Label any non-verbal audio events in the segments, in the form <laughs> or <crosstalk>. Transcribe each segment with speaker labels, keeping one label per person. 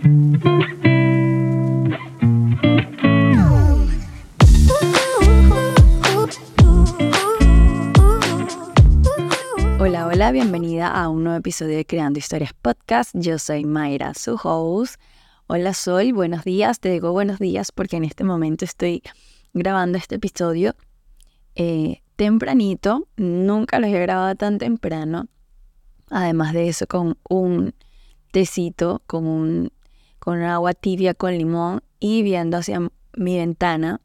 Speaker 1: Hola, hola, bienvenida a un nuevo episodio de Creando Historias Podcast. Yo soy Mayra, su host. Hola Sol, buenos días. Te digo buenos días porque en este momento estoy grabando este episodio eh, tempranito. Nunca lo he grabado tan temprano. Además de eso, con un tecito, con, un, con agua tibia con limón y viendo hacia mi ventana,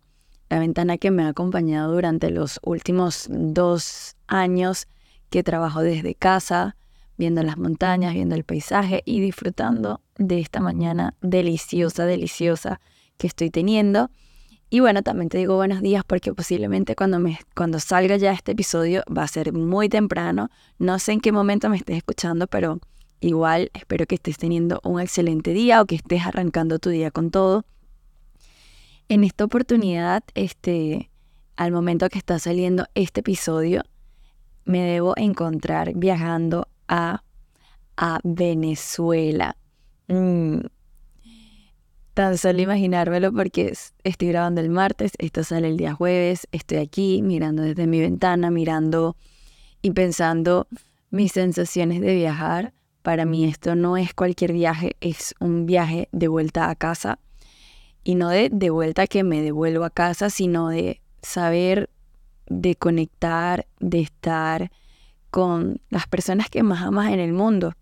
Speaker 1: la ventana que me ha acompañado durante los últimos dos años que trabajo desde casa, viendo las montañas, viendo el paisaje y disfrutando de esta mañana deliciosa, deliciosa que estoy teniendo. Y bueno, también te digo buenos días porque posiblemente cuando, cuando salga ya este episodio va a ser muy temprano. No sé en qué momento me estés escuchando, pero igual espero que estés teniendo un excelente día o que estés arrancando tu día con todo. En esta oportunidad, este, al momento que está saliendo este episodio, me debo encontrar viajando a, a Venezuela. Mm. Tan solo imaginármelo porque estoy grabando el martes, esto sale el día jueves, estoy aquí mirando desde mi ventana, mirando y pensando mis sensaciones de viajar. Para mí esto no es cualquier viaje, es un viaje de vuelta a casa. Y no de, de vuelta que me devuelvo a casa, sino de saber, de conectar, de estar con las personas que más amas en el mundo.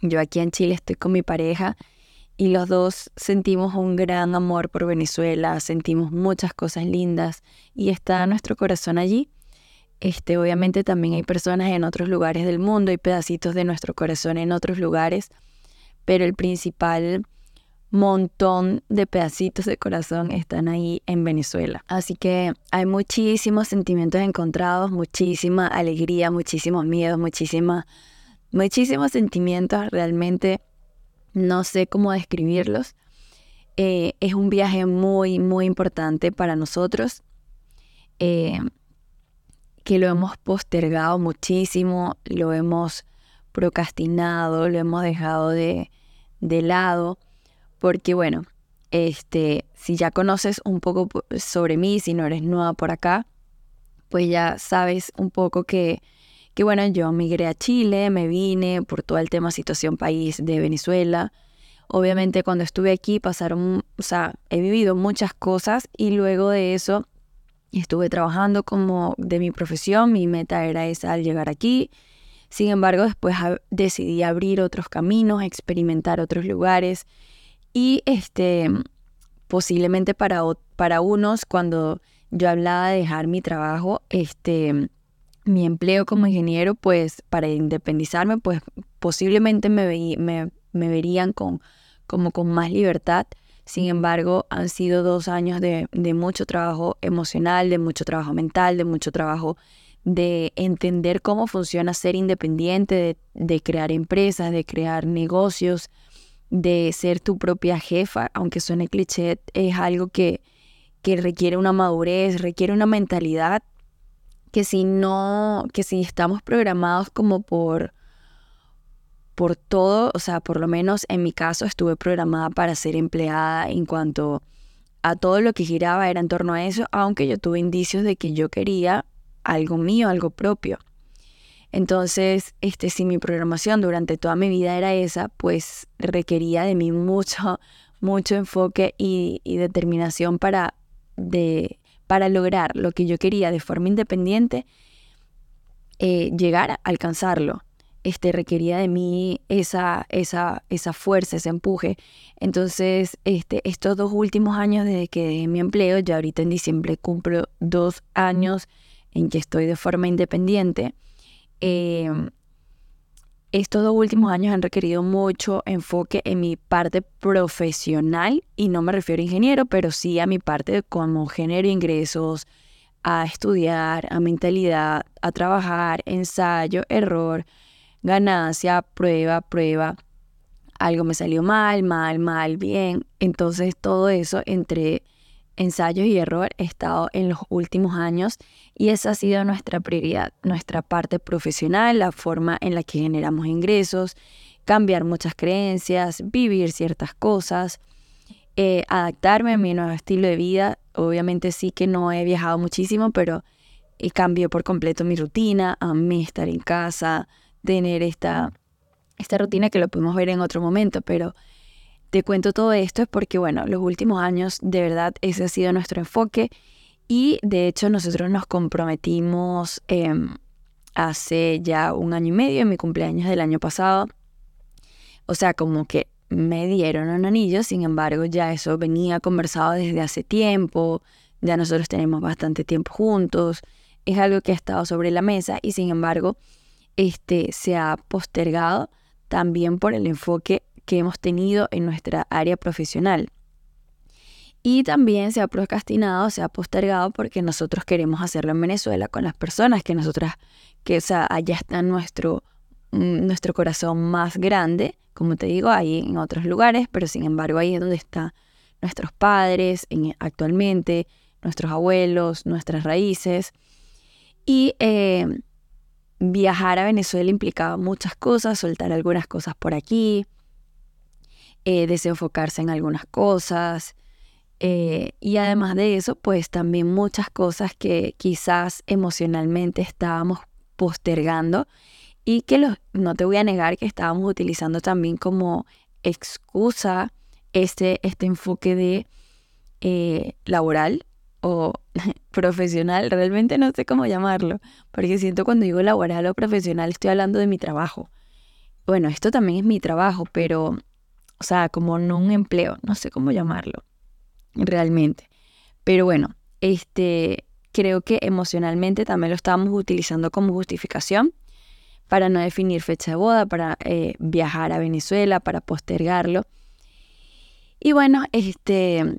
Speaker 1: Yo aquí en Chile estoy con mi pareja y los dos sentimos un gran amor por Venezuela, sentimos muchas cosas lindas y está nuestro corazón allí. Este, obviamente también hay personas en otros lugares del mundo, hay pedacitos de nuestro corazón en otros lugares, pero el principal montón de pedacitos de corazón están ahí en Venezuela. Así que hay muchísimos sentimientos encontrados, muchísima alegría, muchísimos miedos, muchísima, muchísimos sentimientos realmente no sé cómo describirlos. Eh, es un viaje muy, muy importante para nosotros, eh, que lo hemos postergado muchísimo, lo hemos procrastinado, lo hemos dejado de, de lado, porque bueno, este, si ya conoces un poco sobre mí, si no eres nueva por acá, pues ya sabes un poco que que bueno, yo migré a Chile, me vine por todo el tema situación país de Venezuela. Obviamente cuando estuve aquí pasaron, o sea, he vivido muchas cosas y luego de eso estuve trabajando como de mi profesión, mi meta era esa al llegar aquí. Sin embargo, después decidí abrir otros caminos, experimentar otros lugares y este posiblemente para, para unos cuando yo hablaba de dejar mi trabajo, este mi empleo como ingeniero, pues para independizarme, pues posiblemente me, me, me verían con, como con más libertad. Sin embargo, han sido dos años de, mucho trabajo emocional, de mucho trabajo mental, de mucho trabajo de entender cómo funciona ser independiente, de, de crear empresas, de crear negocios, de ser tu propia jefa, aunque suene cliché, es algo que, que requiere una madurez, requiere una mentalidad que si no, que si estamos programados como por, por todo, o sea, por lo menos en mi caso estuve programada para ser empleada en cuanto a todo lo que giraba era en torno a eso, aunque yo tuve indicios de que yo quería algo mío, algo propio. Entonces, este, si mi programación durante toda mi vida era esa, pues requería de mí <laughs> mucho, mucho enfoque y, determinación para de para lograr lo que yo quería de forma independiente, eh, llegar a alcanzarlo. Este, requería de mí esa, esa, esa fuerza, ese empuje. Entonces, este, estos dos últimos años desde que dejé mi empleo, ya ahorita en diciembre cumplo dos años en que estoy de forma independiente, eh, estos dos últimos años han requerido mucho enfoque en mi parte profesional y no me refiero a ingeniero, pero sí a mi parte como genero ingresos, a estudiar, a mentalidad, a trabajar, ensayo, error, ganancia, prueba, prueba. Algo me salió mal, mal, mal, bien. Entonces todo eso entre ensayos y error he estado en los últimos años y esa ha sido nuestra prioridad, nuestra parte profesional, la forma en la que generamos ingresos, cambiar muchas creencias, vivir ciertas cosas, eh, adaptarme a mi nuevo estilo de vida. Obviamente sí que no he viajado muchísimo, pero he cambiado por completo mi rutina, a mí estar en casa, tener esta, esta rutina que lo podemos ver en otro momento, pero te cuento todo esto es porque, bueno, los últimos años de verdad ese ha sido nuestro enfoque y de hecho nosotros nos comprometimos em, hace ya un año y medio, en mi cumpleaños del año pasado. O sea, como que me dieron un anillo, sin embargo ya eso venía conversado desde hace tiempo, ya nosotros tenemos bastante tiempo juntos, es algo que ha estado sobre la mesa y sin embargo este, se ha postergado también por el enfoque que hemos tenido en nuestra área profesional. Y también se ha procrastinado, se ha postergado porque nosotros queremos hacerlo en Venezuela con las personas que nosotras, que sea, allá está nuestro, mm, nuestro corazón más grande, como te digo, ahí en otros lugares, pero sin embargo ahí es donde están nuestros padres en, actualmente, nuestros abuelos, nuestras raíces. Y eh, viajar a Venezuela implicaba muchas cosas, soltar algunas cosas por aquí, eh, desenfocarse en algunas cosas. Eh, y además de eso, pues también muchas cosas que quizás emocionalmente estábamos postergando y que no te voy a negar que estábamos utilizando también como excusa este, este enfoque de eh, laboral o <laughs> profesional, realmente no sé cómo llamarlo, porque siento cuando digo laboral o profesional estoy hablando de mi trabajo. Bueno, esto también es mi trabajo, pero, o sea, como no un empleo, no sé cómo llamarlo, realmente. Pero bueno, este, creo que emocionalmente también lo estábamos utilizando como justificación para no definir fecha de boda, para eh, viajar a Venezuela, para postergarlo. Y bueno, este,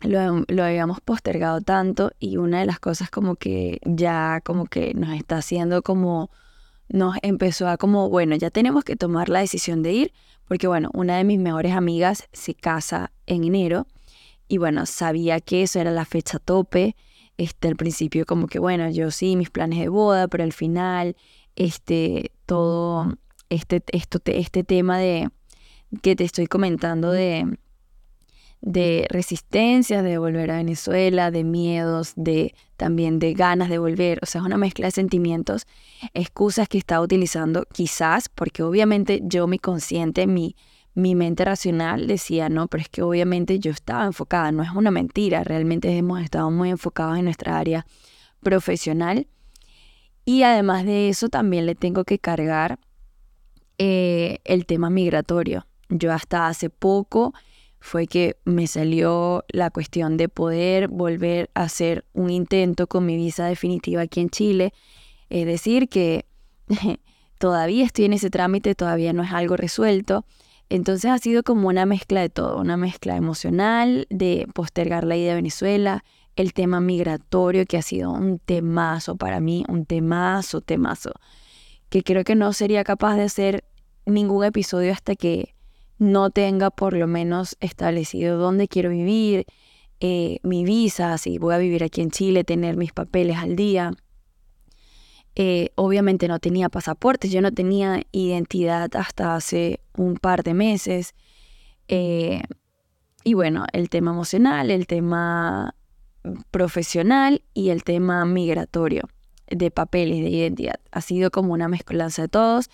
Speaker 1: lo, habíamos postergado tanto y una de las cosas como que ya como que nos está haciendo como nos empezó a como bueno ya tenemos que tomar la decisión de ir porque bueno una de mis mejores amigas se casa en enero y bueno sabía que eso era la fecha tope. Este al principio como que bueno yo sí mis planes de boda pero al final este todo este esto este tema de que te estoy comentando de de resistencia de volver a Venezuela, de miedos, de también de ganas de volver, o sea, es una mezcla de sentimientos, excusas que estaba utilizando quizás, porque obviamente yo mi consciente, mi, mi mente racional decía, no, pero es que obviamente yo estaba enfocada, no es una mentira, realmente hemos estado muy enfocados en nuestra área profesional. Y además de eso también le tengo que cargar eh, el tema migratorio. Yo hasta hace poco fue que me salió la cuestión de poder volver a hacer un intento con mi visa definitiva aquí en Chile. Es decir, que <laughs> todavía estoy en ese trámite, todavía no es algo resuelto. Entonces ha sido como una mezcla de todo, una mezcla emocional, de postergar la ida a Venezuela, el tema migratorio, que ha sido un temazo para mí, un temazo, temazo, que creo que no sería capaz de hacer ningún episodio hasta que no tenga por lo menos establecido dónde quiero vivir, eh, mi visa, si voy a vivir aquí en Chile, tener mis papeles al día. Eh, obviamente no tenía pasaporte, yo no tenía identidad hasta hace un par de meses. Eh, y bueno, el tema emocional, el tema profesional y el tema migratorio de papeles, de identidad. Ha sido como una mezcolanza de todos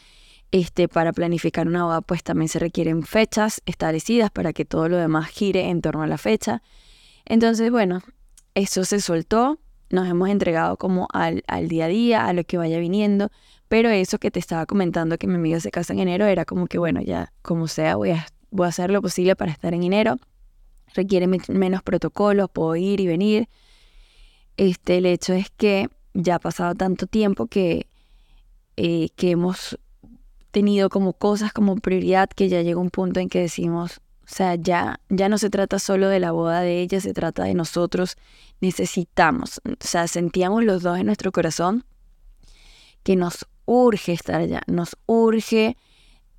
Speaker 1: este, para planificar una boda, pues también se requieren fechas establecidas para que todo lo demás gire en torno a la fecha. Entonces, bueno, eso se soltó, nos hemos entregado como al, al día a día, a lo que vaya viniendo, pero eso que te estaba comentando que mi amiga se casa en enero era como que, bueno, ya como sea, voy a, voy a hacer lo posible para estar en enero. Requiere menos protocolos, puedo ir y venir. Este, el hecho es que ya ha pasado tanto tiempo que, eh, que hemos tenido como cosas como prioridad que ya llega un punto en que decimos, o sea, ya, ya no se trata solo de la boda de ella, se trata de nosotros, necesitamos, o sea, sentíamos los dos en nuestro corazón que nos urge estar allá, nos urge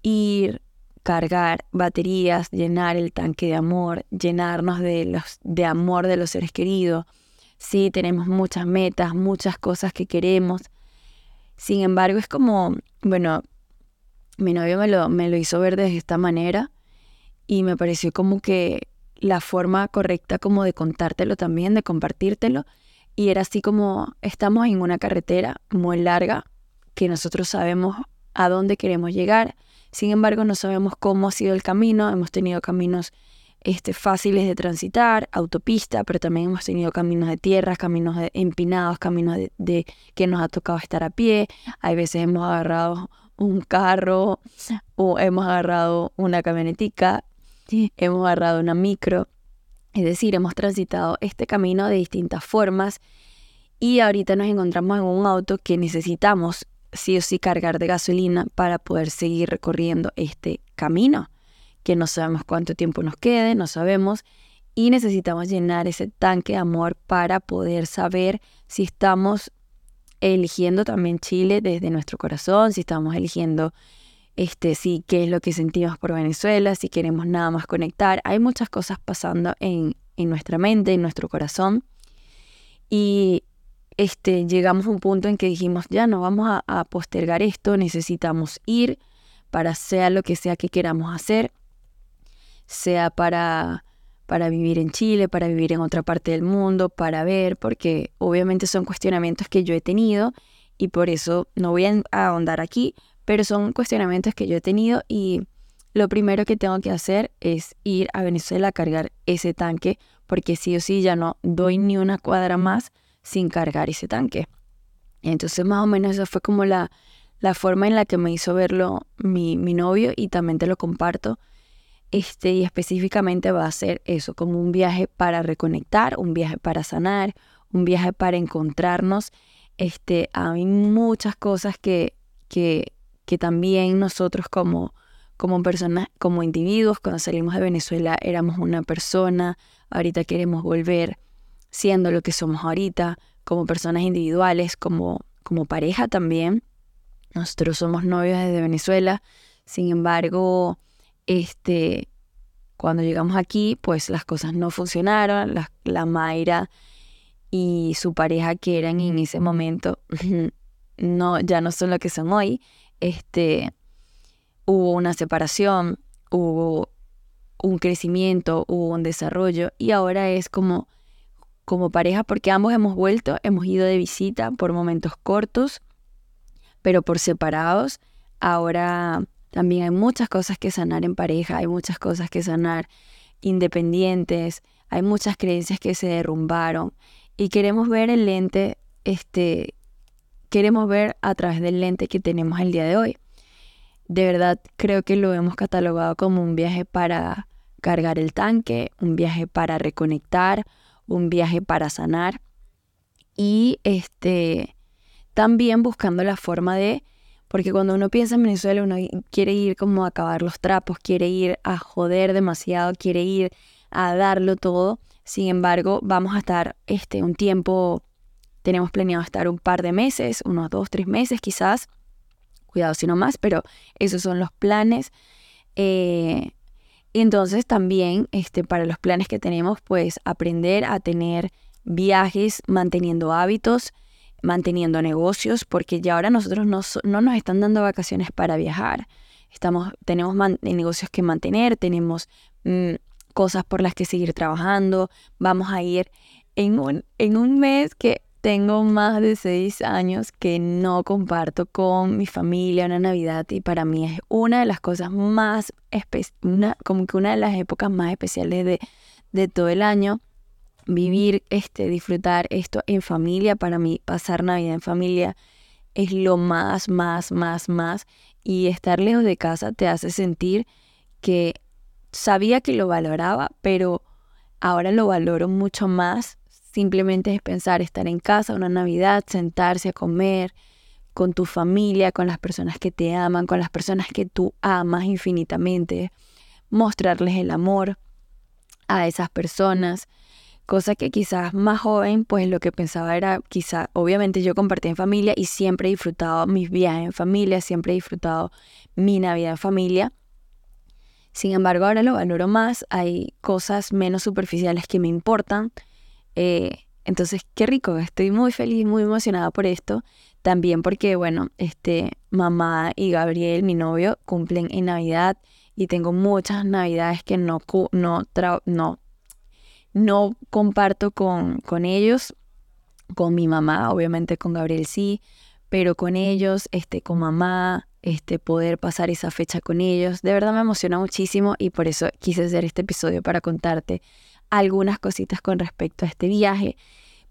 Speaker 1: ir, cargar baterías, llenar el tanque de amor, llenarnos de, los, de amor de los seres queridos. Sí, tenemos muchas metas, muchas cosas que queremos. Sin embargo, es como, bueno, mi novio me lo, me lo hizo ver de esta manera y me pareció como que la forma correcta como de contártelo también, de compartírtelo. Y era así como estamos en una carretera muy larga que nosotros sabemos a dónde queremos llegar. Sin embargo, no sabemos cómo ha sido el camino. Hemos tenido caminos este, fáciles de transitar, autopista, pero también hemos tenido caminos de tierra, caminos de empinados, caminos de, que nos ha tocado estar a pie. Hay veces hemos agarrado un carro o hemos agarrado una camionetica, hemos agarrado una micro. Es decir, hemos transitado este camino de distintas formas y ahorita nos encontramos en un auto que necesitamos sí o sí cargar de gasolina para poder seguir recorriendo este camino, que no sabemos cuánto tiempo nos quede, no sabemos, y necesitamos llenar ese tanque de amor para poder saber si estamos eligiendo también Chile desde nuestro corazón, si estamos eligiendo este sí qué es lo que sentimos por Venezuela, si queremos nada más conectar. Hay muchas cosas pasando en, en nuestra mente, en nuestro corazón. Y este, llegamos a un punto en que dijimos, ya no vamos a, postergar esto, necesitamos ir para sea lo que sea que queramos hacer, sea para, para vivir en Chile, para vivir en otra parte del mundo, para ver, porque obviamente son cuestionamientos que yo he tenido y por eso no voy a ahondar aquí, pero son cuestionamientos que yo he tenido y lo primero que tengo que hacer es ir a Venezuela a cargar ese tanque, porque sí o sí ya no doy ni una cuadra más sin cargar ese tanque. Entonces más o menos esa fue como la, la forma en la que me hizo verlo mi, mi novio y también te lo comparto. Este, y específicamente va a ser eso, como un viaje para reconectar, un viaje para sanar, un viaje para encontrarnos. Este, hay muchas cosas que, que, que también nosotros como, como personas, como individuos, cuando salimos de Venezuela éramos una persona, ahorita queremos volver siendo lo que somos ahorita, como personas individuales, como, como pareja también. Nosotros somos novios desde Venezuela, sin embargo, este, cuando llegamos aquí, pues las cosas no funcionaron, la, Mayra y su pareja que eran en ese momento, <laughs> no, ya no son lo que son hoy, este, hubo una separación, hubo un crecimiento, hubo un desarrollo y ahora es como como pareja porque ambos hemos vuelto, hemos ido de visita por momentos cortos, pero por separados. Ahora también hay muchas cosas que sanar en pareja, hay muchas cosas que sanar independientes, hay muchas creencias que se derrumbaron y queremos ver el lente, este, queremos ver a través del lente que tenemos el día de hoy. De verdad creo que lo hemos catalogado como un viaje para cargar el tanque, un viaje para reconectar, un viaje para sanar y este también buscando la forma de porque cuando uno piensa en Venezuela uno quiere ir como a acabar los trapos, quiere ir a joder demasiado, quiere ir a darlo todo. Sin embargo, vamos a estar este un tiempo tenemos planeado estar un par de meses, unos dos, tres meses quizás. Cuidado si no más, pero esos son los planes. Eh, entonces también este, para los planes que tenemos, pues aprender a tener viajes manteniendo hábitos, manteniendo negocios, porque ya ahora nosotros no, no nos están dando vacaciones para viajar. Estamos, tenemos negocios que mantener, tenemos mm, cosas por las que seguir trabajando. Vamos a ir en un, en un mes que tengo más de seis años que no comparto con mi familia una Navidad y para mí es una de las cosas más, una, como que una de las épocas más especiales de, de todo el año. Vivir, este, disfrutar esto en familia, para mí pasar Navidad en familia es lo más, más, más, más. Y estar lejos de casa te hace sentir que sabía que lo valoraba, pero ahora lo valoro mucho más Simplemente es pensar estar en casa una Navidad, sentarse a comer con tu familia, con las personas que te aman, con las personas que tú amas infinitamente, mostrarles el amor a esas personas, cosa que quizás más joven, pues lo que pensaba era quizá, obviamente yo compartí en familia y siempre he disfrutado mis viajes en familia, siempre he disfrutado mi Navidad en familia. Sin embargo, ahora lo valoro más, hay cosas menos superficiales que me importan, eh, entonces, qué rico, estoy muy feliz, muy emocionada por esto. También porque, bueno, este, mamá y Gabriel, mi novio, cumplen en Navidad y tengo muchas Navidades que no, no, no, no comparto con, con ellos, con mi mamá, obviamente con Gabriel sí, pero con ellos, este, con mamá, este, poder pasar esa fecha con ellos, de verdad me emociona muchísimo y por eso quise hacer este episodio para contarte algunas cositas con respecto a este viaje,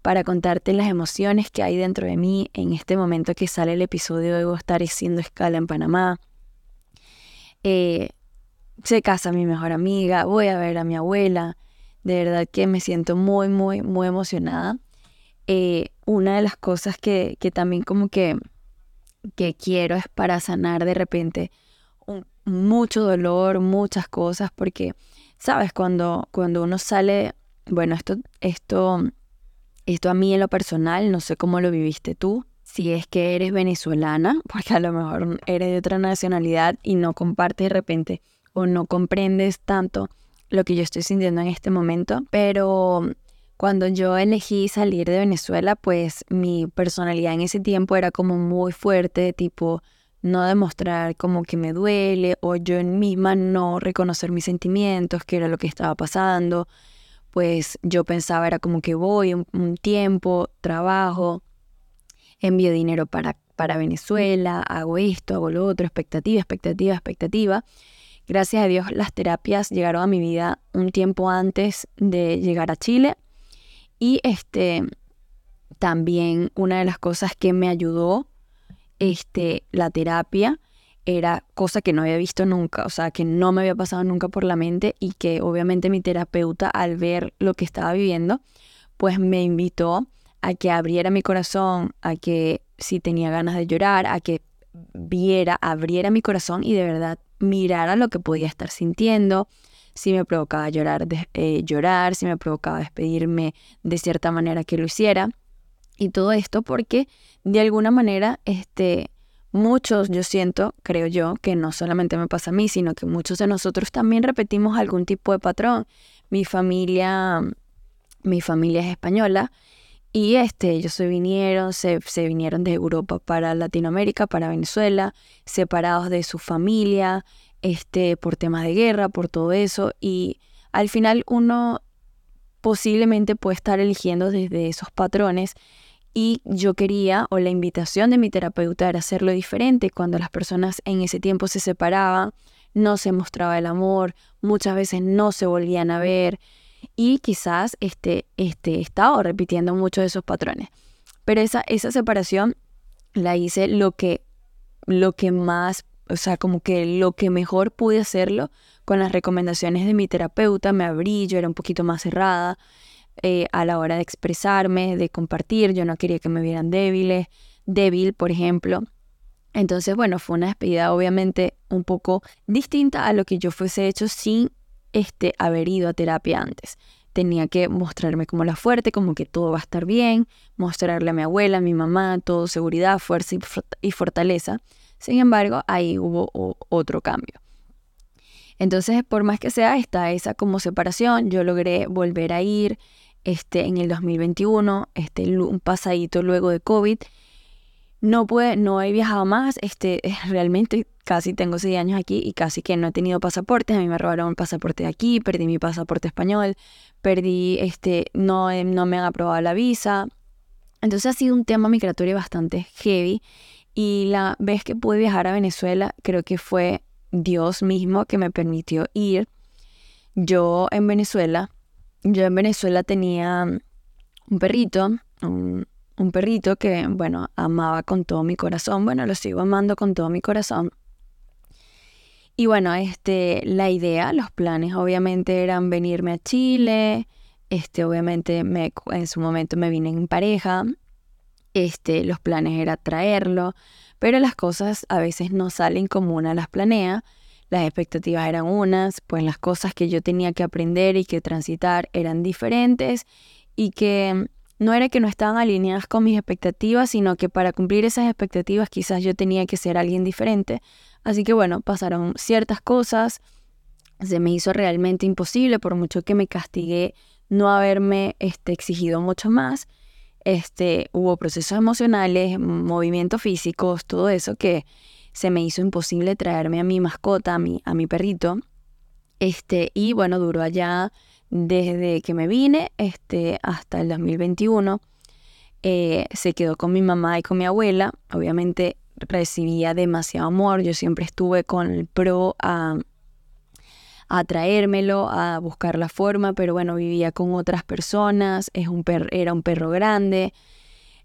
Speaker 1: para contarte las emociones que hay dentro de mí en este momento que sale el episodio, debo estar haciendo escala en Panamá. Eh, se casa mi mejor amiga, voy a ver a mi abuela, de verdad que me siento muy, muy, muy emocionada. Eh, una de las cosas que, que también como que, que quiero es para sanar de repente mucho dolor, muchas cosas, porque Sabes, cuando, cuando uno sale, bueno, esto, esto, esto a mí en lo personal, no sé cómo lo viviste tú, si es que eres venezolana, <laughs> porque a lo mejor eres de otra nacionalidad y no compartes de repente o no comprendes tanto lo que yo estoy sintiendo en este momento, pero cuando yo elegí salir de Venezuela, pues mi personalidad en ese tiempo era como muy fuerte, tipo, no demostrar como que me duele o yo misma no reconocer mis sentimientos, que era lo que estaba pasando, pues yo pensaba era como que voy un, tiempo, trabajo, envío dinero para, para Venezuela, hago esto, hago lo otro, expectativa, expectativa, expectativa. Gracias a Dios las terapias llegaron a mi vida un tiempo antes de llegar a Chile. Y este también una de las cosas que me ayudó este, la terapia era cosa que no había visto nunca, o sea, que no me había pasado nunca por la mente y que obviamente mi terapeuta al ver lo que estaba viviendo, pues me invitó a que abriera mi corazón, a que si tenía ganas de llorar, a que viera, abriera mi corazón y de verdad mirara lo que podía estar sintiendo, si me provocaba llorar, eh, llorar, si me provocaba despedirme de cierta manera que lo hiciera. Y todo esto porque de alguna manera, este, muchos, yo siento, creo yo, que no solamente me pasa a mí, sino que muchos de nosotros también repetimos algún tipo de patrón. Mi familia, mi familia es española y este, ellos se vinieron, se, se vinieron de Europa para Latinoamérica, para Venezuela, separados de su familia, este, por temas de guerra, por todo eso. Y al final uno posiblemente puede estar eligiendo desde esos patrones y yo quería, o la invitación de mi terapeuta era hacerlo diferente. Cuando las personas en ese tiempo se separaban, no se mostraba el amor, muchas veces no se volvían a ver y quizás este, este, estaba repitiendo muchos de esos patrones. Pero esa, esa separación la hice lo que, lo que más, o sea, como que lo que mejor pude hacerlo con las recomendaciones de mi terapeuta, me abrí, yo era un poquito más cerrada, eh, a la hora de expresarme, de compartir. Yo no quería que me vieran débiles, débil, por ejemplo. Entonces, bueno, fue una despedida obviamente un poco distinta a lo que yo fuese hecho sin este, haber ido a terapia antes. Tenía que mostrarme como la fuerte, como que todo va a estar bien, mostrarle a mi abuela, a mi mamá, todo seguridad, fuerza y fortaleza. Sin embargo, ahí hubo otro cambio. Entonces, por más que sea está esa como separación, yo logré volver a ir, este, en el 2021, este, un pasadito luego de COVID. No, pude, no he viajado más, este, <laughs> realmente casi tengo seis años aquí y casi que no he tenido pasaportes. A mí me robaron el pasaporte de aquí, perdí mi pasaporte español, perdí, este, no, no me han aprobado la visa. Entonces ha sido un tema migratorio bastante heavy y la vez que pude viajar a Venezuela creo que fue Dios mismo que me permitió ir. Yo en Venezuela yo en Venezuela tenía un perrito, un, perrito que, bueno, amaba con todo mi corazón. Bueno, lo sigo amando con todo mi corazón. Y bueno, este, la idea, los planes obviamente eran venirme a Chile. Este, obviamente me, en su momento me vine en pareja. Este, los planes era traerlo, pero las cosas a veces no salen como una las planea las expectativas eran unas, pues las cosas que yo tenía que aprender y que transitar eran diferentes y que no era que no estaban alineadas con mis expectativas, sino que para cumplir esas expectativas quizás yo tenía que ser alguien diferente. Así que bueno, pasaron ciertas cosas, se me hizo realmente imposible, por mucho que me castigué no haberme este, exigido mucho más. este, hubo procesos emocionales, movimientos físicos, todo eso que se me hizo imposible traerme a mi mascota, a mi, a mi perrito. Este, y bueno, duró allá desde que me vine este, hasta el 2021. Eh, se quedó con mi mamá y con mi abuela. Obviamente recibía demasiado amor. Yo siempre estuve con el pro a, a traérmelo, a buscar la forma, pero bueno, vivía con otras personas. Es un era un perro grande.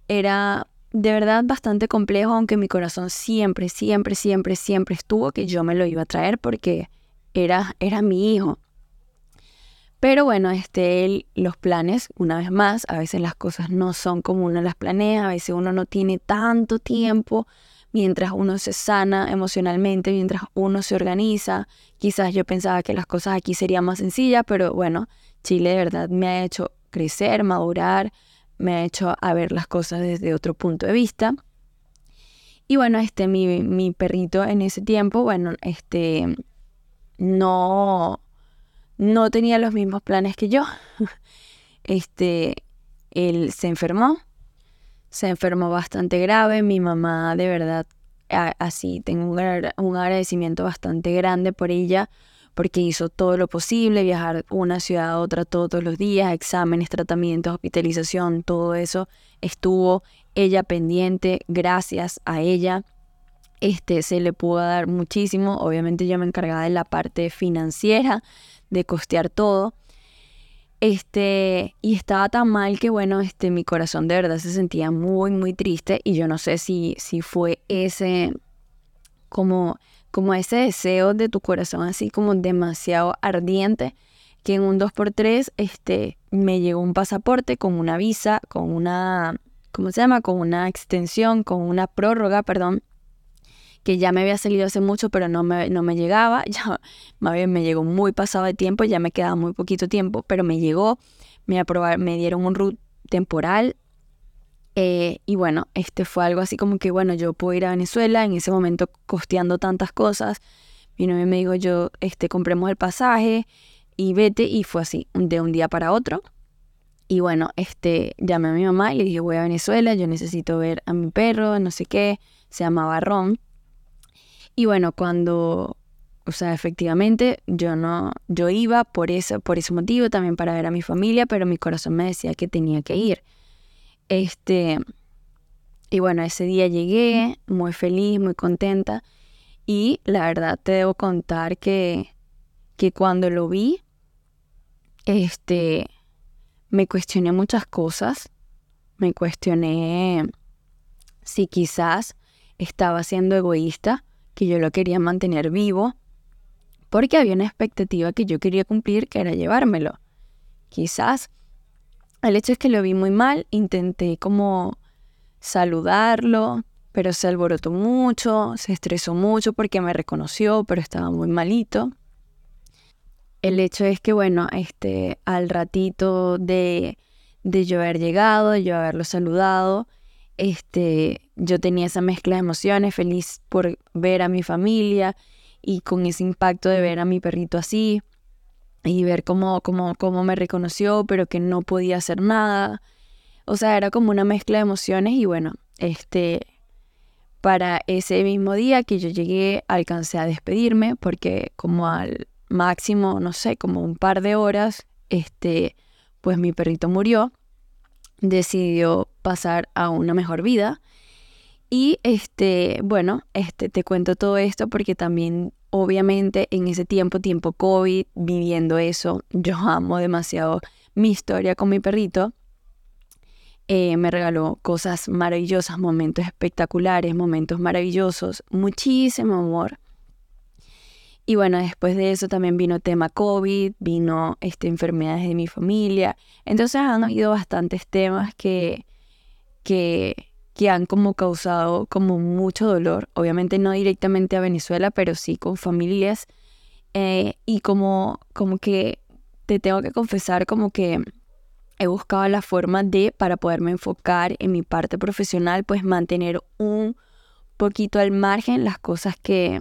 Speaker 1: Era de verdad bastante complejo, aunque mi corazón siempre, siempre, siempre, siempre estuvo que yo me lo iba a traer porque era, era mi hijo. Pero bueno, este, los planes, una vez más, a veces las cosas no son como uno las planea, a veces uno no tiene tanto tiempo mientras uno se sana emocionalmente, mientras uno se organiza. Quizás yo pensaba que las cosas aquí serían más sencillas, pero bueno, Chile de verdad me ha hecho crecer, madurar, me ha hecho a ver las cosas desde otro punto de vista. Y bueno, este, mi, mi perrito en ese tiempo, bueno, este, no, no tenía los mismos planes que yo. <laughs> Este, él se enfermó, se enfermó bastante grave, mi mamá de verdad, así, tengo un, un agradecimiento bastante grande por ella, porque hizo todo lo posible, viajar una ciudad a otra todos los días, exámenes, tratamientos, hospitalización, todo eso estuvo ella pendiente, gracias a ella. Este se le pudo dar muchísimo, obviamente yo me encargaba de la parte financiera, de costear todo. Este, y estaba tan mal que bueno, este, mi corazón de verdad se sentía muy, muy triste y yo no sé si, si fue ese, como, como ese deseo de tu corazón así como demasiado ardiente, que en un 2x3, este, me llegó un pasaporte con una visa, con una, ¿cómo se llama? Con una extensión, con una prórroga, perdón, que ya me había salido hace mucho, pero no me, no me llegaba. <laughs> Ya, más bien me llegó muy pasado de tiempo, ya me quedaba muy poquito tiempo, pero me llegó, me, aprobar, me dieron un root temporal. Eh, y bueno, este fue algo así como que, bueno, yo puedo ir a Venezuela, en ese momento costeando tantas cosas. Mi novio me dijo, yo, este, compremos el pasaje y vete, y fue así, de un día para otro. Y bueno, este, llamé a mi mamá y le dije, voy a Venezuela, yo necesito ver a mi perro, no sé qué, se llamaba Ron. Y bueno, cuando, o sea, efectivamente yo no, yo iba por eso, por ese motivo también para ver a mi familia, pero mi corazón me decía que tenía que ir. Este, y bueno, ese día llegué muy feliz, muy contenta. Y la verdad te debo contar que, que cuando lo vi, este, me cuestioné muchas cosas. Me cuestioné si quizás estaba siendo egoísta que yo lo quería mantener vivo, porque había una expectativa que yo quería cumplir, que era llevármelo. Quizás el hecho es que lo vi muy mal, intenté como saludarlo, pero se alborotó mucho, se estresó mucho porque me reconoció, pero estaba muy malito. El hecho es que, bueno, este, al ratito de, de yo haber llegado, de yo haberlo saludado, este, yo tenía esa mezcla de emociones, feliz por ver a mi familia y con ese impacto de ver a mi perrito así y ver cómo, cómo, cómo me reconoció, pero que no podía hacer nada. O sea, era como una mezcla de emociones y bueno, este, para ese mismo día que yo llegué, alcancé a despedirme porque como al máximo, no sé, como un par de horas, este, pues mi perrito murió, decidió pasar a una mejor vida y este, bueno, este te cuento todo esto porque también obviamente en ese tiempo, tiempo COVID, viviendo eso, <laughs> yo amo demasiado mi historia con mi perrito. Eh, me regaló cosas maravillosas, momentos espectaculares, momentos maravillosos, muchísimo amor. Y bueno, después de eso también vino tema COVID, vino este, enfermedades de mi familia. Entonces han habido bastantes temas que, que, que han como causado como mucho dolor, obviamente no directamente a Venezuela, pero sí con familias. Eh, y como, como que te tengo que confesar como que he buscado la forma de, para poderme enfocar en mi parte profesional, pues mantener un poquito al margen las cosas que,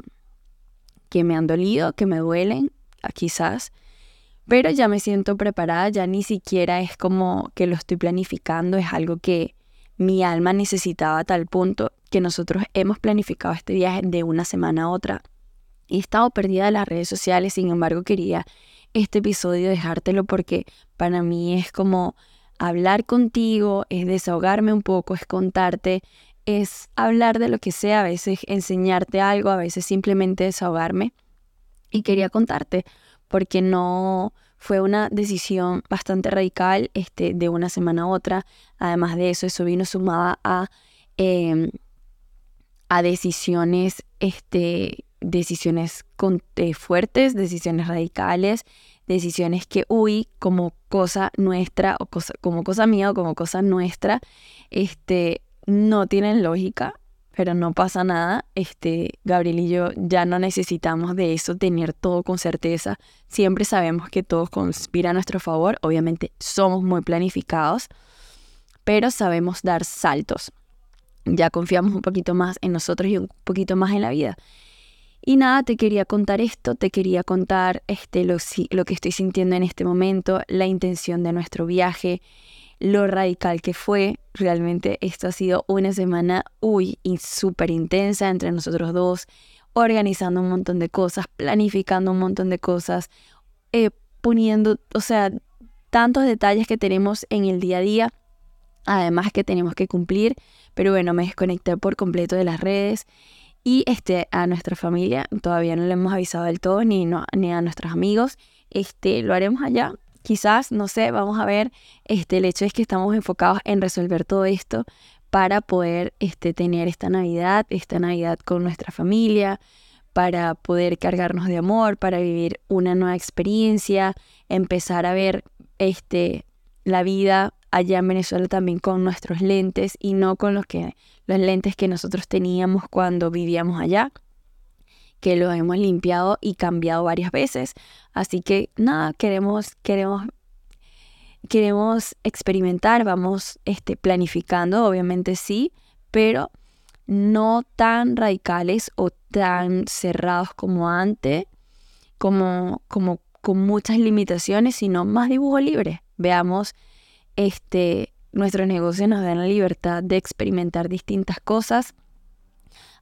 Speaker 1: que me han dolido, que me duelen, quizás, pero ya me siento preparada, ya ni siquiera es como que lo estoy planificando, es algo que mi alma necesitaba a tal punto que nosotros hemos planificado este viaje de una semana a otra. He estado perdida en las redes sociales, sin embargo quería este episodio dejártelo porque para mí es como hablar contigo, es desahogarme un poco, es contarte, es hablar de lo que sea, a veces enseñarte algo, a veces simplemente desahogarme. Y quería contarte porque no fue una decisión bastante radical este, de una semana a otra. Además de eso, eso vino sumada a, em, a decisiones, este, decisiones eh, fuertes, decisiones radicales, decisiones que, uy, como cosa nuestra o cosa, como cosa mía o como cosa nuestra, este, no tienen lógica pero no pasa nada. Este, Gabriel y yo ya no necesitamos de eso, tener todo con certeza. Siempre sabemos que todo conspira a nuestro favor. Obviamente somos muy planificados, pero sabemos dar saltos. Ya confiamos un poquito más en nosotros y un poquito más en la vida. Y nada, te quería contar esto, te quería contar este, lo, lo que estoy sintiendo en este momento, la intención de nuestro viaje, lo radical que fue. Realmente esto ha sido una semana, uy, súper intensa entre nosotros dos, organizando un montón de cosas, planificando un montón de cosas, eh, poniendo, o sea, tantos detalles que tenemos en el día a día, además que tenemos que cumplir, pero bueno, me desconecté por completo de las redes. Y este, a nuestra familia todavía no le hemos avisado del todo, ni, ni a nuestros amigos. Este, lo haremos allá quizás, no sé, vamos a ver, este, el hecho es que estamos enfocados en resolver todo esto para poder este, tener esta Navidad, esta Navidad con nuestra familia, para poder cargarnos de amor, para vivir una nueva experiencia, empezar a ver este, la vida allá en Venezuela también con nuestros lentes y no con los, que, los lentes que nosotros teníamos cuando vivíamos allá que lo hemos limpiado y cambiado varias veces. Así que nada, queremos, queremos, queremos experimentar, vamos este, planificando, obviamente sí, pero no tan radicales o tan cerrados como antes, como, como con muchas limitaciones, sino más dibujo libre. Veamos, este, nuestros negocios nos dan la libertad de experimentar distintas cosas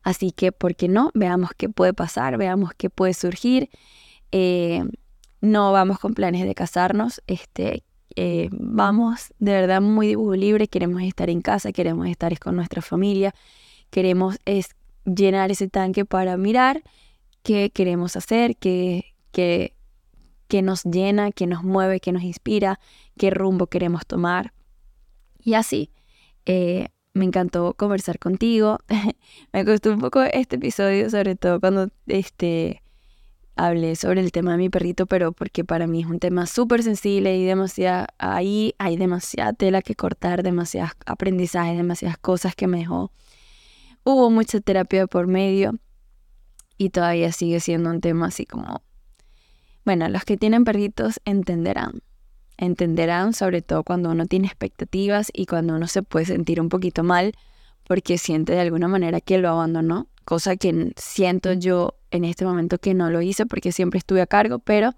Speaker 1: Así que, ¿por qué no? Veamos qué puede pasar, veamos qué puede surgir. Eh, no vamos con planes de casarnos, este, eh, vamos de verdad muy dibujo libre, queremos estar en casa, queremos estar con nuestra familia, queremos llenar ese tanque para mirar qué queremos hacer, qué, qué, qué nos llena, qué nos mueve, qué nos inspira, qué rumbo queremos tomar. Y así, eh, me encantó conversar contigo. <laughs> me costó un poco este episodio, sobre todo cuando este, hablé sobre el tema de mi perrito, pero porque para mí es un tema súper sensible y demasiado, ahí hay demasiada tela que cortar, demasiados aprendizajes, demasiadas cosas que me dejó. Hubo mucha terapia por medio y todavía sigue siendo un tema así como, bueno, los que tienen perritos entenderán entenderán, sobre todo cuando uno tiene expectativas y cuando uno se puede sentir un poquito mal porque siente de alguna manera que lo abandonó, cosa que siento yo en este momento que no lo hice porque siempre estuve a cargo, pero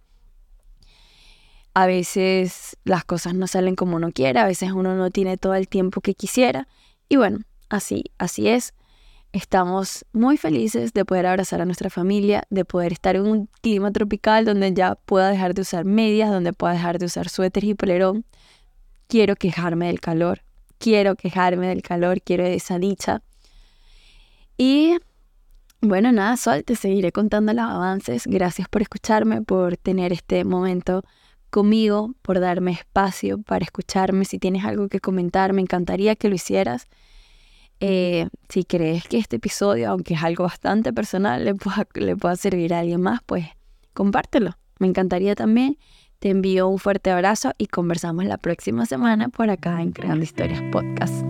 Speaker 1: a veces las cosas no salen como uno quiere, a veces uno no tiene todo el tiempo que quisiera y bueno, así, así es. Estamos muy felices de poder abrazar a nuestra familia, de poder estar en un clima tropical donde ya pueda dejar de usar medias, donde pueda dejar de usar suéter y polerón. Quiero quejarme del calor, quiero quejarme del calor, quiero esa dicha. Y bueno, nada, Sol, seguiré contando los avances. Gracias por escucharme, por tener este momento conmigo, por darme espacio para escucharme. Si tienes algo que comentar, me encantaría que lo hicieras. Eh, si crees que este episodio, aunque es algo bastante personal, le pueda, le pueda servir a alguien más, pues compártelo. Me encantaría también. Te envío un fuerte abrazo y conversamos la próxima semana por acá en Creando Historias Podcast.